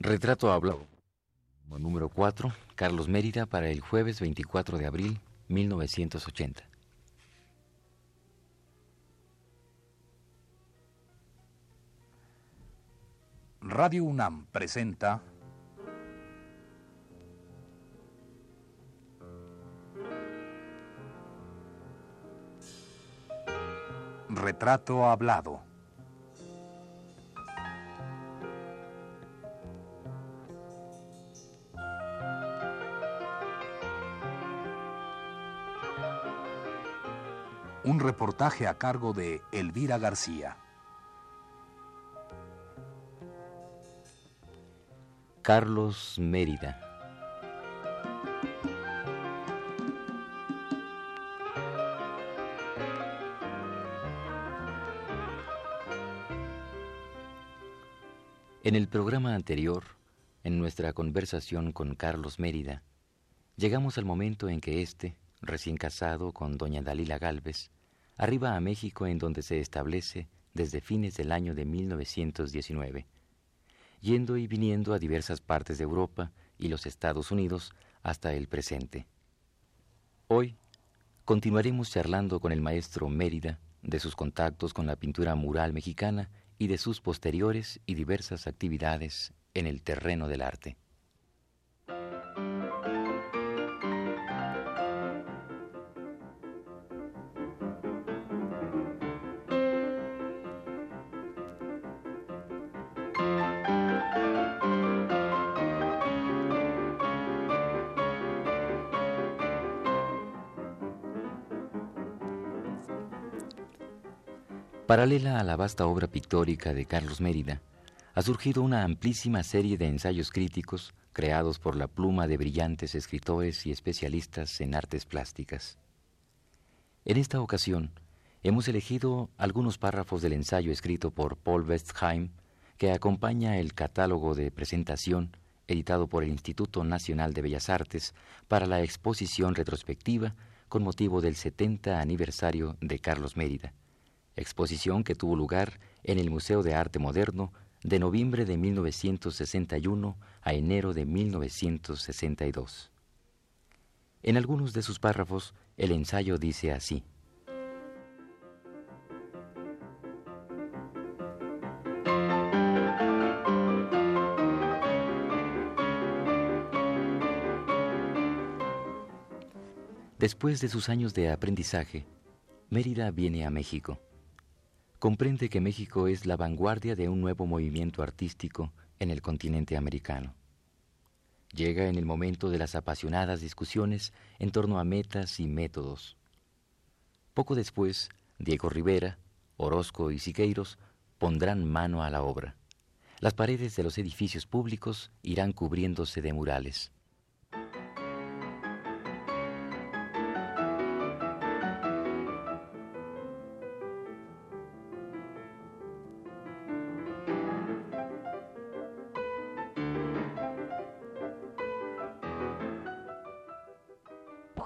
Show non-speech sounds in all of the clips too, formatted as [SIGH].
Retrato hablado. Número 4, Carlos Mérida para el jueves 24 de abril 1980. Radio UNAM presenta Retrato hablado. Un reportaje a cargo de Elvira García. Carlos Mérida. En el programa anterior, en nuestra conversación con Carlos Mérida, llegamos al momento en que éste, recién casado con doña Dalila Galvez, arriba a México en donde se establece desde fines del año de 1919, yendo y viniendo a diversas partes de Europa y los Estados Unidos hasta el presente. Hoy continuaremos charlando con el maestro Mérida de sus contactos con la pintura mural mexicana y de sus posteriores y diversas actividades en el terreno del arte. Paralela a la vasta obra pictórica de Carlos Mérida, ha surgido una amplísima serie de ensayos críticos creados por la pluma de brillantes escritores y especialistas en artes plásticas. En esta ocasión, hemos elegido algunos párrafos del ensayo escrito por Paul Westheim que acompaña el catálogo de presentación editado por el Instituto Nacional de Bellas Artes para la exposición retrospectiva con motivo del 70 aniversario de Carlos Mérida exposición que tuvo lugar en el Museo de Arte Moderno de noviembre de 1961 a enero de 1962. En algunos de sus párrafos, el ensayo dice así. Después de sus años de aprendizaje, Mérida viene a México comprende que México es la vanguardia de un nuevo movimiento artístico en el continente americano. Llega en el momento de las apasionadas discusiones en torno a metas y métodos. Poco después, Diego Rivera, Orozco y Siqueiros pondrán mano a la obra. Las paredes de los edificios públicos irán cubriéndose de murales.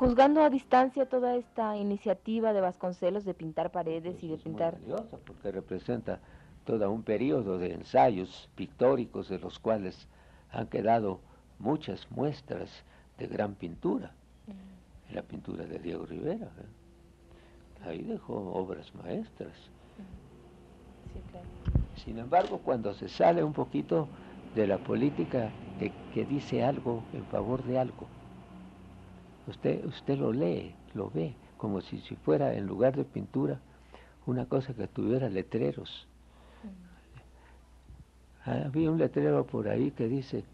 Juzgando a distancia toda esta iniciativa de Vasconcelos de pintar paredes y de pintar... porque representa todo un periodo de ensayos pictóricos de los cuales han quedado muchas muestras de gran pintura. Mm. La pintura de Diego Rivera. ¿eh? Ahí dejó obras maestras. Mm. Sin embargo, cuando se sale un poquito de la política que dice algo en favor de algo, Usted, usted lo lee, lo ve, como si, si fuera en lugar de pintura una cosa que tuviera letreros. Mm. Había un letrero por ahí que dice,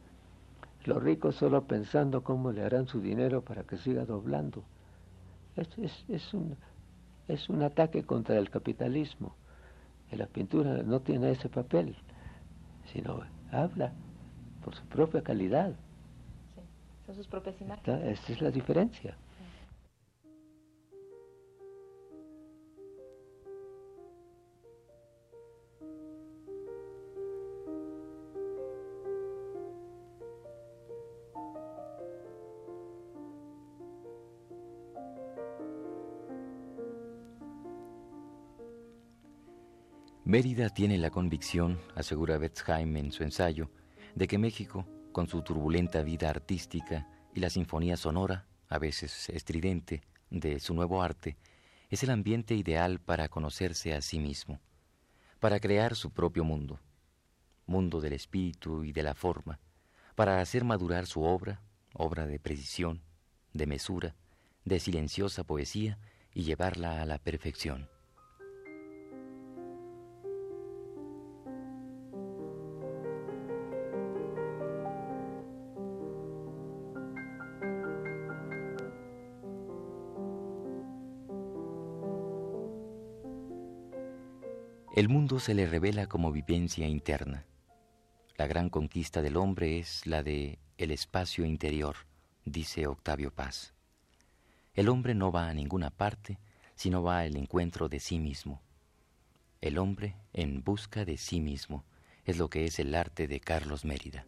los ricos solo pensando cómo le harán su dinero para que siga doblando. Es, es, es, un, es un ataque contra el capitalismo. Y la pintura no tiene ese papel, sino habla por su propia calidad sus propias imágenes. Esta es la diferencia. Mérida tiene la convicción, asegura Betzheim en su ensayo, de que México, con su turbulenta vida artística y la sinfonía sonora, a veces estridente, de su nuevo arte, es el ambiente ideal para conocerse a sí mismo, para crear su propio mundo, mundo del espíritu y de la forma, para hacer madurar su obra, obra de precisión, de mesura, de silenciosa poesía y llevarla a la perfección. El mundo se le revela como vivencia interna. La gran conquista del hombre es la de el espacio interior, dice Octavio Paz. El hombre no va a ninguna parte, sino va al encuentro de sí mismo. El hombre en busca de sí mismo es lo que es el arte de Carlos Mérida.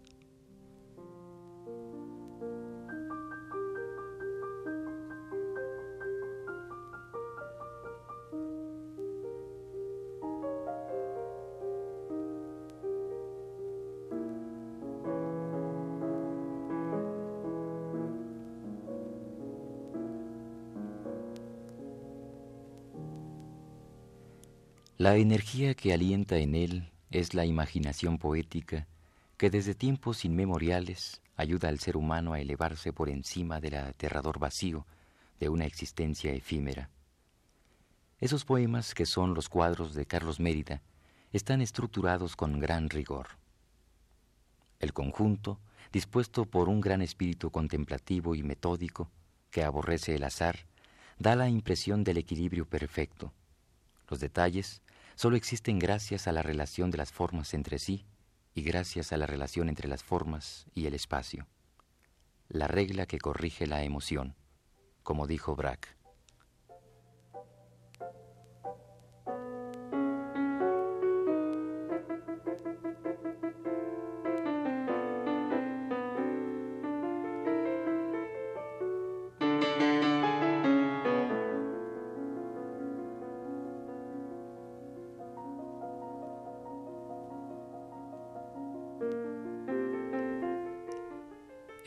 La energía que alienta en él es la imaginación poética que desde tiempos inmemoriales ayuda al ser humano a elevarse por encima del aterrador vacío de una existencia efímera. Esos poemas, que son los cuadros de Carlos Mérida, están estructurados con gran rigor. El conjunto, dispuesto por un gran espíritu contemplativo y metódico que aborrece el azar, da la impresión del equilibrio perfecto. Los detalles solo existen gracias a la relación de las formas entre sí y gracias a la relación entre las formas y el espacio. La regla que corrige la emoción, como dijo Braque.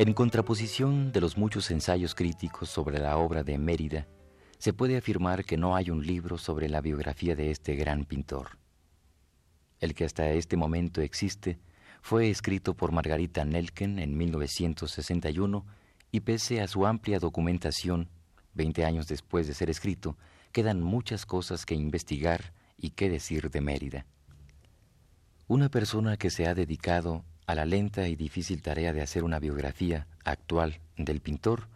En contraposición de los muchos ensayos críticos sobre la obra de Mérida, se puede afirmar que no hay un libro sobre la biografía de este gran pintor. El que hasta este momento existe fue escrito por Margarita Nelken en 1961 y pese a su amplia documentación, 20 años después de ser escrito, quedan muchas cosas que investigar y qué decir de Mérida. Una persona que se ha dedicado a la lenta y difícil tarea de hacer una biografía actual del pintor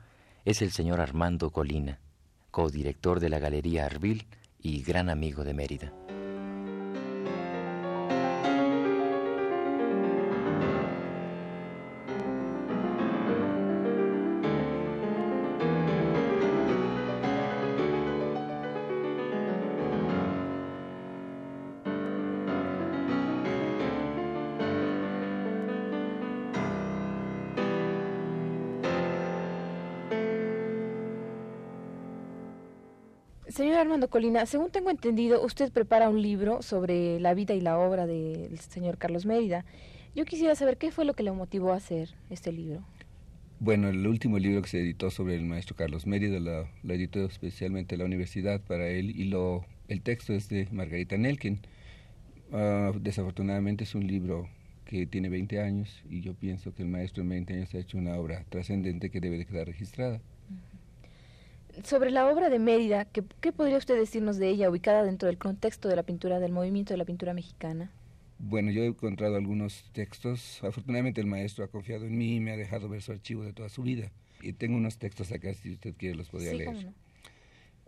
es el señor Armando Colina, codirector de la Galería Arbil y gran amigo de Mérida. Señor Armando Colina, según tengo entendido, usted prepara un libro sobre la vida y la obra del señor Carlos Mérida. Yo quisiera saber qué fue lo que le motivó a hacer este libro. Bueno, el último libro que se editó sobre el maestro Carlos Mérida lo, editó especialmente la universidad para él y lo, el texto es de Margarita Nelken. Ah, desafortunadamente es un libro que tiene 20 años y yo pienso que el maestro en 20 años ha hecho una obra trascendente que debe de quedar registrada sobre la obra de Mérida, ¿qué, ¿qué, podría usted decirnos de ella ubicada dentro del contexto de la pintura, del movimiento de la pintura mexicana? Bueno, yo he encontrado algunos textos. Afortunadamente el maestro ha confiado en mí y me ha dejado ver su archivo de toda su vida. Y tengo unos textos acá, si usted quiere los podría leer.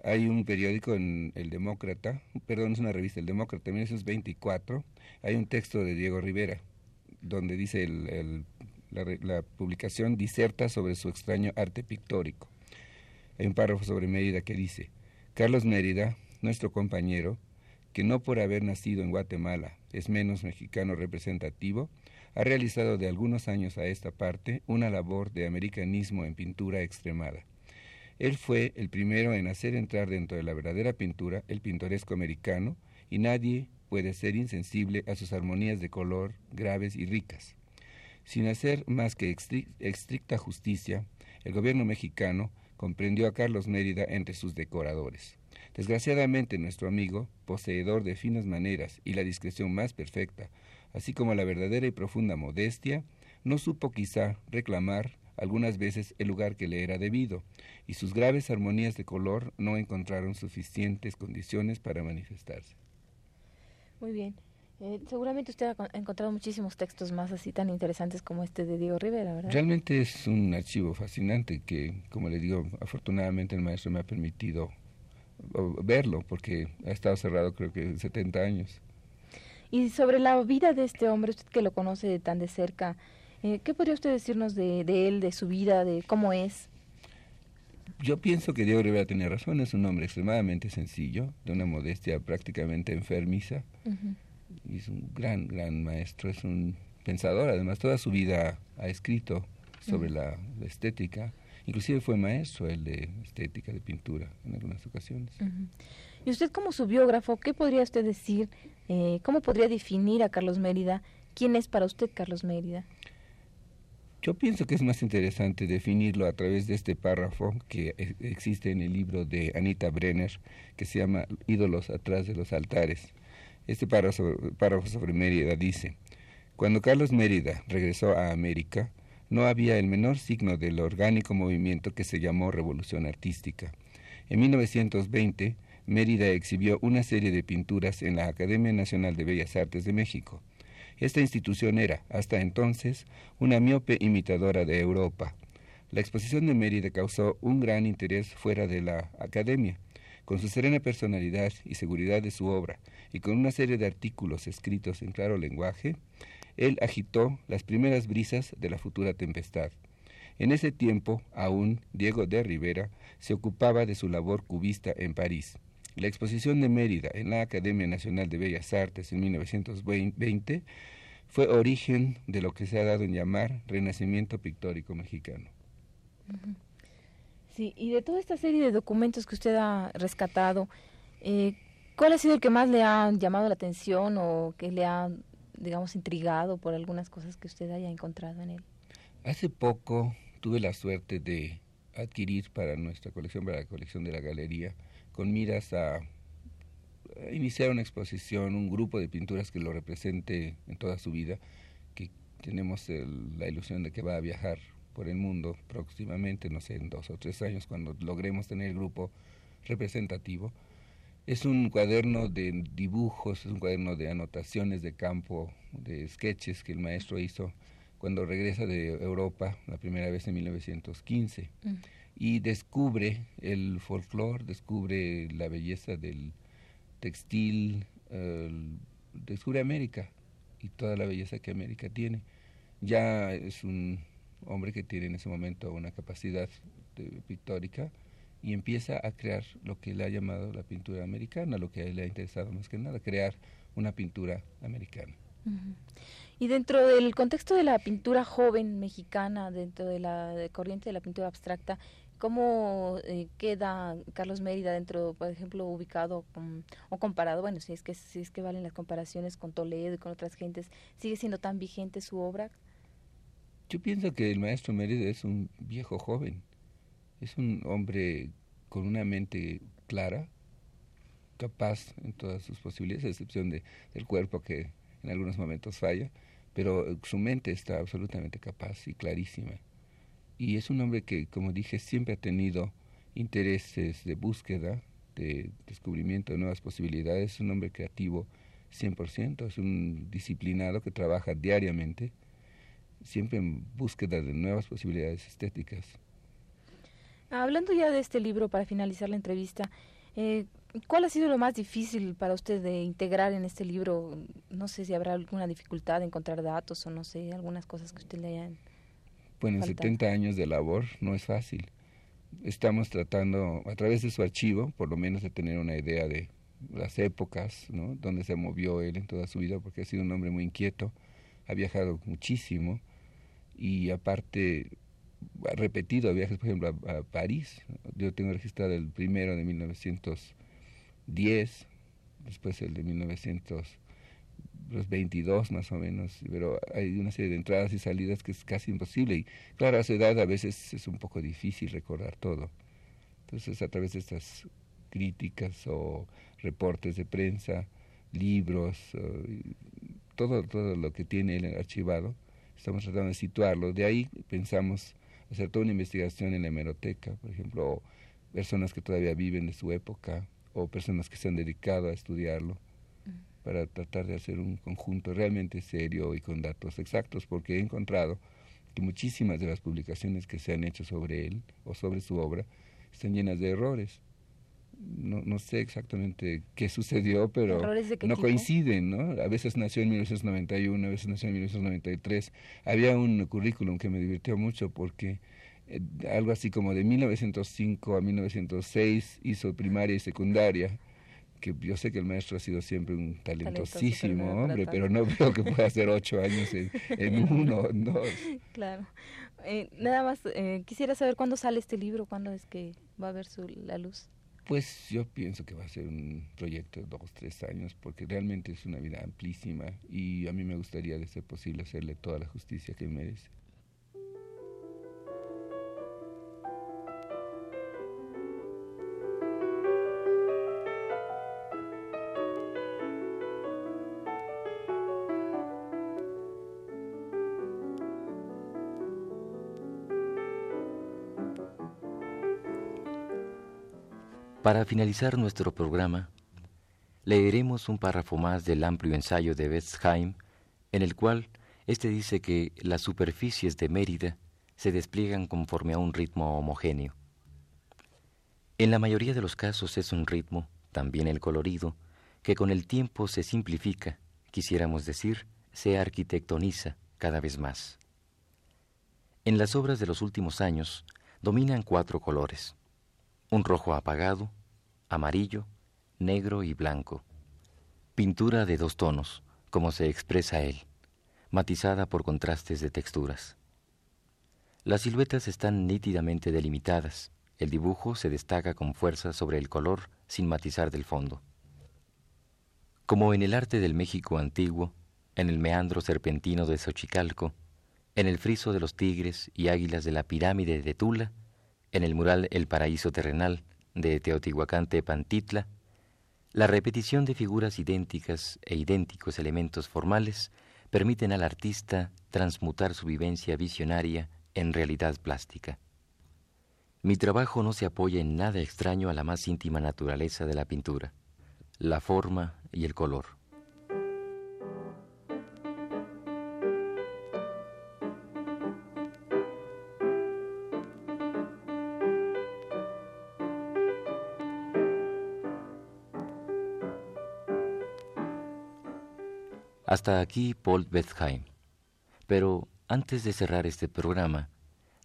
Hay un periódico en El Demócrata, perdón, es una revista, El Demócrata, en 1924. Hay un texto de Diego Rivera, donde dice el, la, la publicación diserta sobre su extraño arte pictórico. Hay un párrafo sobre Mérida que dice, Carlos Mérida, nuestro compañero, que no por haber nacido en Guatemala es menos mexicano representativo, ha realizado de algunos años a esta parte una labor de americanismo en pintura extremada. Él fue el primero en hacer entrar dentro de la verdadera pintura el pintoresco americano y nadie puede ser insensible a sus armonías de color graves y ricas. Sin hacer más que estricta justicia, el gobierno mexicano comprendió a Carlos Mérida entre sus decoradores. Desgraciadamente nuestro amigo, poseedor de finas maneras y la discreción más perfecta, así como la verdadera y profunda modestia, no supo quizá reclamar algunas veces el lugar que le era debido, y sus graves armonías de color no encontraron suficientes condiciones para manifestarse. Muy bien. Eh, seguramente usted ha encontrado muchísimos textos más así tan interesantes como este de Diego Rivera, ¿verdad? Realmente es un archivo fascinante que, como le digo, afortunadamente el maestro me ha permitido verlo porque ha estado cerrado creo que 70 años. Y sobre la vida de este hombre, usted que lo conoce tan de cerca, eh, ¿qué podría usted decirnos de, él, de su vida, de cómo es? Yo pienso que Diego Rivera tenía razón, es un hombre extremadamente sencillo, de una modestia prácticamente enfermiza, y es un gran, gran maestro, es un pensador, además toda su vida ha escrito sobre la estética, Inclusive fue maestro él de estética, de pintura, en algunas ocasiones. Y usted como su biógrafo, ¿qué podría usted decir? Eh, ¿Cómo podría definir a Carlos Mérida? ¿Quién es para usted Carlos Mérida? Yo pienso que es más interesante definirlo a través de este párrafo que e, existe en el libro de Anita Brenner, que se llama Ídolos atrás de los altares. Este párrafo, sobre Mérida dice, cuando Carlos Mérida regresó a América, no había el menor signo del orgánico movimiento que se llamó Revolución Artística. En 1920, Mérida exhibió una serie de pinturas en la Academia Nacional de Bellas Artes de México. Esta institución era, hasta entonces, una miope imitadora de Europa. La exposición de Mérida causó un gran interés fuera de la Academia. Con su serena personalidad y seguridad de su obra, y con una serie de artículos escritos en claro lenguaje, él agitó las primeras brisas de la futura tempestad. En ese tiempo, aún, Diego de Rivera se ocupaba de su labor cubista en París. La exposición de Mérida en la Academia Nacional de Bellas Artes en 1920 fue origen de lo que se ha dado en llamar Renacimiento Pictórico Mexicano. Sí, y de toda esta serie de documentos que usted ha rescatado, eh, ¿cuál ha sido el que más le ha llamado la atención o que le ha digamos, intrigado por algunas cosas que usted haya encontrado en él? Hace poco tuve la suerte de adquirir para nuestra colección, para la colección de la galería, con miras a, iniciar una exposición, un grupo de pinturas que lo represente en toda su vida, que tenemos la ilusión de que va a viajar por el mundo próximamente, no sé, en dos o tres años, cuando logremos tener el grupo representativo. Es un cuaderno de dibujos, es un cuaderno de anotaciones de campo, de sketches que el maestro hizo cuando regresa de Europa la primera vez en 1915 y descubre el folclore, descubre la belleza del textil, descubre América y toda la belleza que América tiene. Ya es un hombre que tiene en ese momento una capacidad pictórica y empieza a crear lo que le ha llamado la pintura americana, lo que a él le ha interesado más que nada, crear una pintura americana. Y dentro del contexto de la pintura joven mexicana, dentro de la corriente de la pintura abstracta, ¿cómo eh, queda Carlos Mérida dentro, por ejemplo, ubicado o comparado, bueno, si es que si es que valen las comparaciones con Toledo y con otras gentes, sigue siendo tan vigente su obra? Yo pienso que el maestro Mérida es un viejo joven es un hombre con una mente clara, capaz en todas sus posibilidades, a excepción de, del cuerpo que en algunos momentos falla, pero su mente está absolutamente capaz y clarísima. Y es un hombre que, como dije, siempre ha tenido intereses de búsqueda, de descubrimiento de nuevas posibilidades, es un hombre creativo 100%, es un disciplinado que trabaja diariamente, siempre en búsqueda de nuevas posibilidades estéticas. Hablando ya de este libro, para finalizar la entrevista, eh, ¿cuál ha sido lo más difícil para usted de integrar en este libro? No sé si habrá alguna dificultad de encontrar datos o no sé, algunas cosas que usted le hayan. Bueno, 70 años de labor no es fácil. Estamos tratando, a través de su archivo, por lo menos de tener una idea de las épocas, ¿no? Donde se movió él en toda su vida, porque ha sido un hombre muy inquieto, ha viajado muchísimo y aparte repetido viajes, por ejemplo, a, París. Yo tengo registrado el primero de 1910, después el de 1900 los 22 más o menos, pero hay una serie de entradas y salidas que es casi imposible. Y claro, a su edad a veces es un poco difícil recordar todo. Entonces, a través de estas críticas o reportes de prensa, libros, todo, todo lo que tiene el archivado, estamos tratando de situarlo. De ahí pensamos hacer toda una investigación en la hemeroteca, por ejemplo, personas que todavía viven de su época o personas que se han dedicado a estudiarlo para tratar de hacer un conjunto realmente serio y con datos exactos, porque he encontrado que muchísimas de las publicaciones que se han hecho sobre él o sobre su obra están llenas de errores. No, no sé exactamente qué sucedió, pero no coinciden, ¿no? A veces nació en 1991, a veces nació en 1993. Había un currículum que me divirtió mucho porque eh, algo así como de 1905 a 1906 hizo primaria y secundaria que yo sé que el maestro ha sido siempre un talentosísimo hombre, pero no veo [LAUGHS] que pueda hacer ocho años en, [LAUGHS] uno o dos. Claro. Eh, nada más, eh, quisiera saber cuándo sale este libro, cuándo es que va a ver su, la luz. Pues yo pienso que va a ser un proyecto de dos, tres años, porque realmente es una vida amplísima y a mí me gustaría, de ser posible, hacerle toda la justicia que merece. Para finalizar nuestro programa, leeremos un párrafo más del amplio ensayo de Westheim, en el cual éste dice que las superficies de Mérida se despliegan conforme a un ritmo homogéneo. En la mayoría de los casos es un ritmo, también el colorido, que con el tiempo se simplifica, quisiéramos decir, se arquitectoniza cada vez más. En las obras de los últimos años dominan cuatro colores, un rojo apagado, amarillo, negro y blanco. Pintura de dos tonos, como se expresa él, matizada por contrastes de texturas. Las siluetas están nítidamente delimitadas, el dibujo se destaca con fuerza sobre el color sin matizar del fondo. Como en el arte del México antiguo, en el meandro serpentino de Xochicalco, en el friso de los tigres y águilas de la pirámide de Tula, en el mural El Paraíso Terrenal, de Teotihuacán Tepantitla, la repetición de figuras idénticas e idénticos elementos formales permiten al artista transmutar su vivencia visionaria en realidad plástica. Mi trabajo no se apoya en nada extraño a la más íntima naturaleza de la pintura, la forma y el color. Hasta aquí Paul Bethheim. Pero antes de cerrar este programa,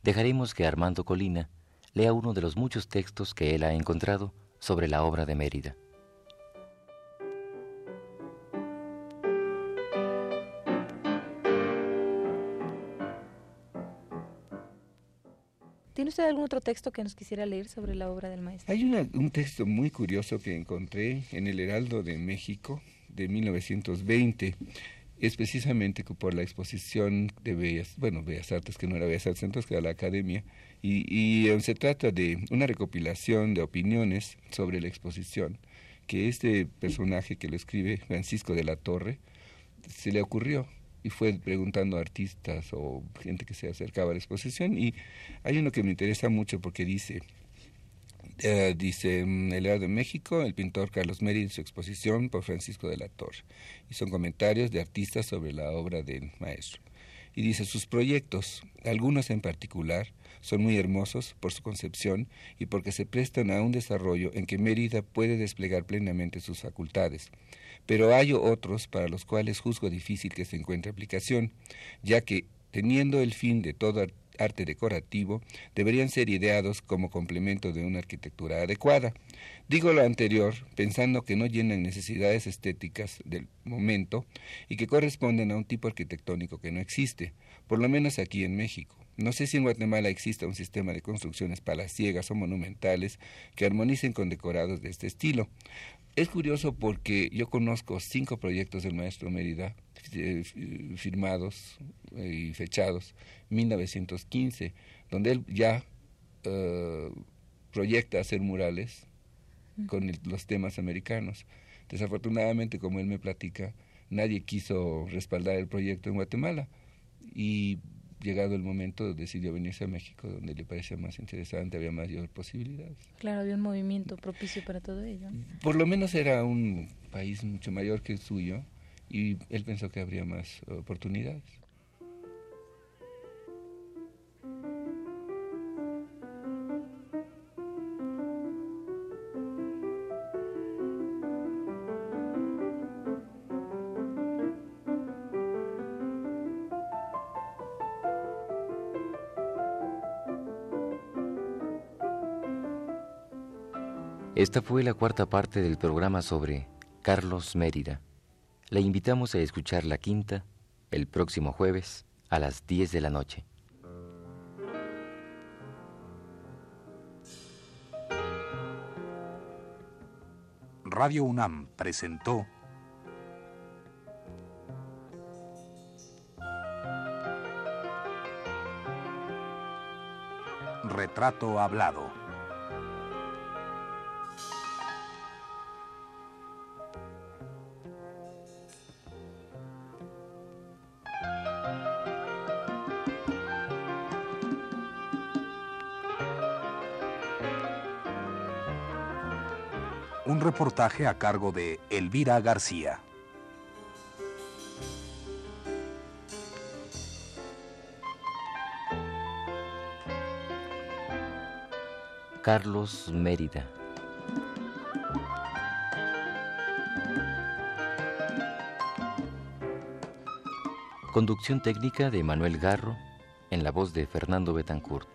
dejaremos que Armando Colina lea uno de los muchos textos que él ha encontrado sobre la obra de Mérida. ¿Tiene usted algún otro texto que nos quisiera leer sobre la obra del maestro? Hay un texto muy curioso que encontré en el Heraldo de México de 1920 es precisamente por la exposición de Bellas, bueno, Bellas Artes, que no era Bellas Artes, entonces que era la Academia, y, eh, se trata de una recopilación de opiniones sobre la exposición, que este personaje que lo escribe, Francisco de la Torre, se le ocurrió y fue preguntando a artistas o gente que se acercaba a la exposición, y hay uno que me interesa mucho porque dice, eh, dice mm, El Heraldo de México, el pintor Carlos Mérida en su exposición por Francisco de la Torre. Y son comentarios de artistas sobre la obra del maestro. Y dice, sus proyectos, algunos en particular, son muy hermosos por su concepción y porque se prestan a un desarrollo en que Mérida puede desplegar plenamente sus facultades. Pero hay otros para los cuales juzgo difícil que se encuentre aplicación, ya que, teniendo el fin de todo arte decorativo deberían ser ideados como complemento de una arquitectura adecuada. Digo lo anterior pensando que no llenan necesidades estéticas del momento y que corresponden a un tipo arquitectónico que no existe, por lo menos aquí en México. No sé si en Guatemala exista un sistema de construcciones palaciegas o monumentales que armonicen con decorados de este estilo. Es curioso porque yo conozco cinco proyectos del maestro Mérida firmados eh, y fechados 1915, donde él ya uh, proyecta hacer murales con los temas americanos. Desafortunadamente, como él me platica, nadie quiso respaldar el proyecto en Guatemala y llegado el momento decidió venirse a México donde le parecía más interesante, había mayor posibilidades. Claro, había un movimiento propicio para todo ello. Por lo menos era un país mucho mayor que el suyo y él pensó que habría más oportunidades. Esta fue la cuarta parte del programa sobre Carlos Mérida. Le invitamos a escuchar la quinta el próximo jueves a las 10 de la noche. Radio UNAM presentó Retrato Hablado. Reportaje a cargo de Elvira García. Carlos Mérida. Conducción técnica de Manuel Garro en la voz de Fernando Betancourt.